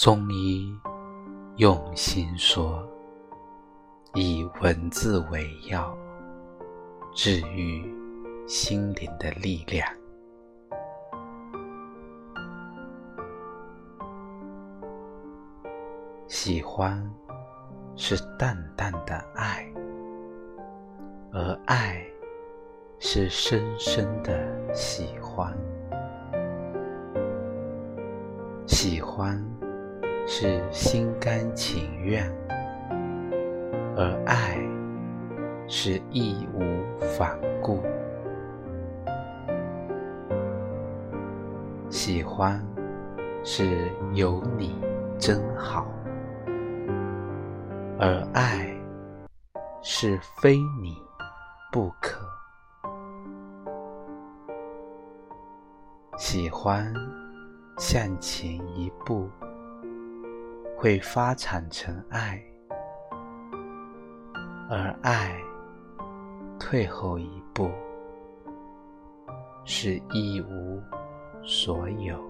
中医用心说，以文字为药，治愈心灵的力量。喜欢是淡淡的爱，而爱是深深的喜欢。喜欢是心甘情愿，而爱是义无反顾。喜欢是有你真好，而爱是非你不可。喜欢。向前一步，会发展成爱；而爱退后一步，是一无所有。